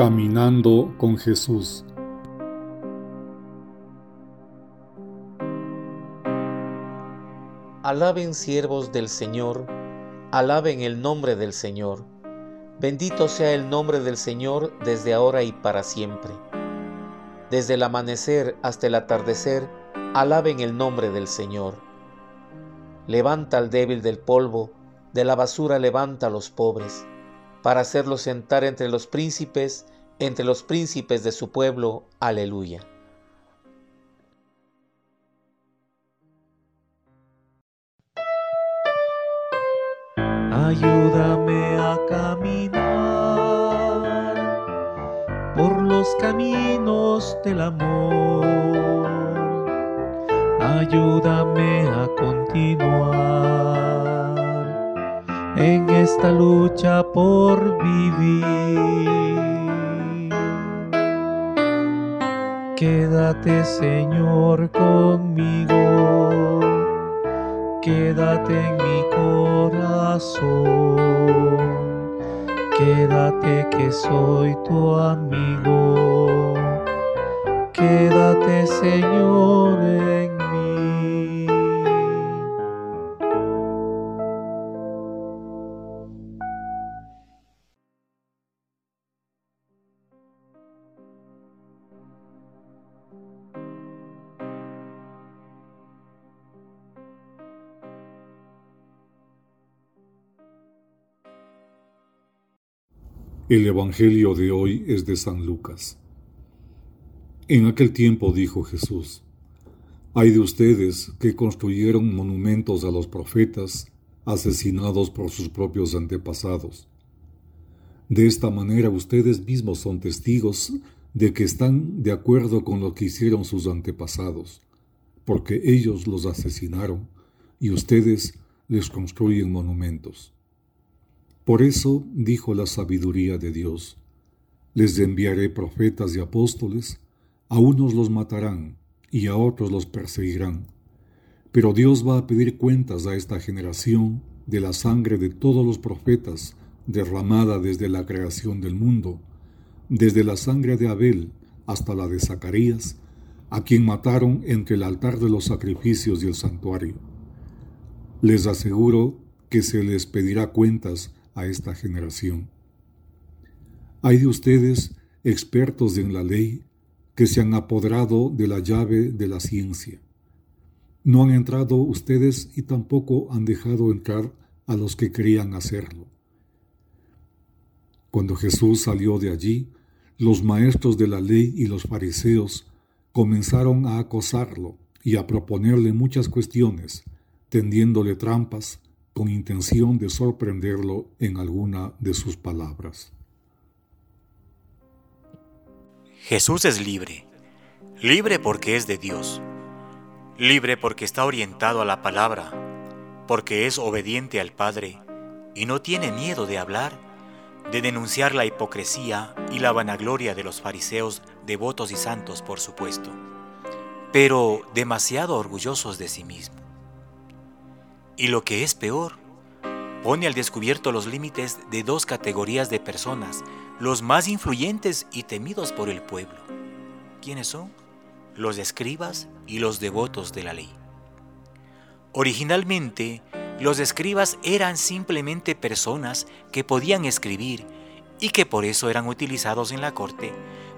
Caminando con Jesús. Alaben siervos del Señor, alaben el nombre del Señor. Bendito sea el nombre del Señor desde ahora y para siempre. Desde el amanecer hasta el atardecer, alaben el nombre del Señor. Levanta al débil del polvo, de la basura levanta a los pobres para hacerlo sentar entre los príncipes, entre los príncipes de su pueblo. Aleluya. Ayúdame a caminar por los caminos del amor. Ayúdame a continuar en esta lucha por vivir. Quédate Señor conmigo, quédate en mi corazón, quédate que soy tu amigo, quédate Señor El Evangelio de hoy es de San Lucas. En aquel tiempo dijo Jesús, hay de ustedes que construyeron monumentos a los profetas asesinados por sus propios antepasados. De esta manera ustedes mismos son testigos de que están de acuerdo con lo que hicieron sus antepasados, porque ellos los asesinaron y ustedes les construyen monumentos. Por eso dijo la sabiduría de Dios, les enviaré profetas y apóstoles, a unos los matarán y a otros los perseguirán. Pero Dios va a pedir cuentas a esta generación de la sangre de todos los profetas derramada desde la creación del mundo, desde la sangre de Abel hasta la de Zacarías, a quien mataron entre el altar de los sacrificios y el santuario. Les aseguro que se les pedirá cuentas a esta generación. Hay de ustedes, expertos en la ley, que se han apoderado de la llave de la ciencia. No han entrado ustedes y tampoco han dejado entrar a los que querían hacerlo. Cuando Jesús salió de allí, los maestros de la ley y los fariseos comenzaron a acosarlo y a proponerle muchas cuestiones, tendiéndole trampas con intención de sorprenderlo en alguna de sus palabras. Jesús es libre, libre porque es de Dios, libre porque está orientado a la palabra, porque es obediente al Padre y no tiene miedo de hablar, de denunciar la hipocresía y la vanagloria de los fariseos devotos y santos, por supuesto, pero demasiado orgullosos de sí mismos. Y lo que es peor, pone al descubierto los límites de dos categorías de personas, los más influyentes y temidos por el pueblo. ¿Quiénes son? Los escribas y los devotos de la ley. Originalmente, los escribas eran simplemente personas que podían escribir y que por eso eran utilizados en la corte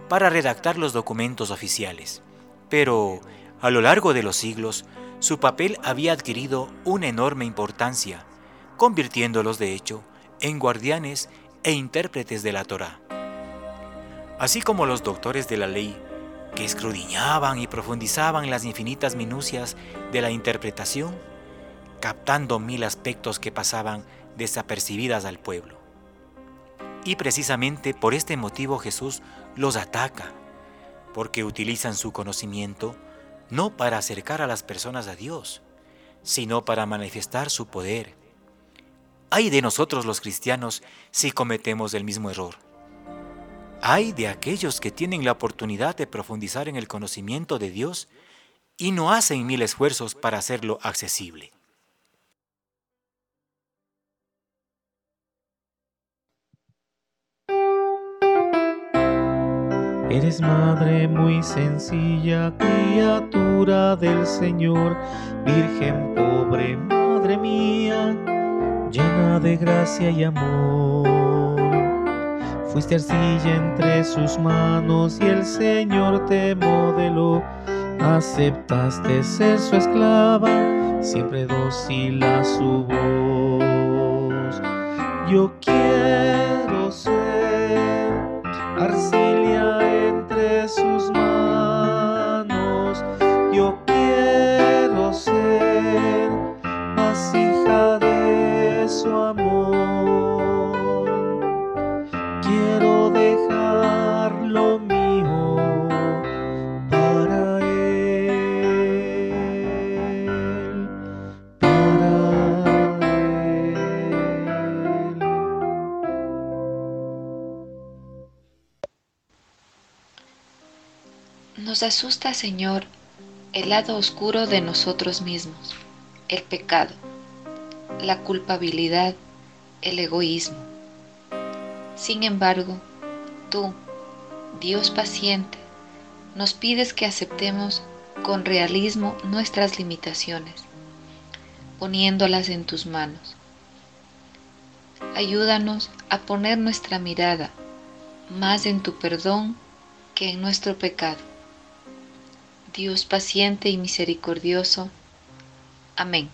para redactar los documentos oficiales. Pero, a lo largo de los siglos, su papel había adquirido una enorme importancia, convirtiéndolos de hecho en guardianes e intérpretes de la Torá. Así como los doctores de la ley, que escrudiñaban y profundizaban las infinitas minucias de la interpretación, captando mil aspectos que pasaban desapercibidas al pueblo. Y precisamente por este motivo Jesús los ataca, porque utilizan su conocimiento no para acercar a las personas a Dios, sino para manifestar su poder. Hay de nosotros los cristianos si cometemos el mismo error. Hay de aquellos que tienen la oportunidad de profundizar en el conocimiento de Dios y no hacen mil esfuerzos para hacerlo accesible. Eres madre muy sencilla, criatura del Señor, Virgen pobre, madre mía, llena de gracia y amor. Fuiste arcilla entre sus manos y el Señor te modeló. Aceptaste ser su esclava, siempre dócil a su voz. Yo quiero ser arcilla Nos asusta, Señor, el lado oscuro de nosotros mismos, el pecado, la culpabilidad, el egoísmo. Sin embargo, tú, Dios paciente, nos pides que aceptemos con realismo nuestras limitaciones, poniéndolas en tus manos. Ayúdanos a poner nuestra mirada más en tu perdón que en nuestro pecado. Dios paciente y misericordioso. Amén.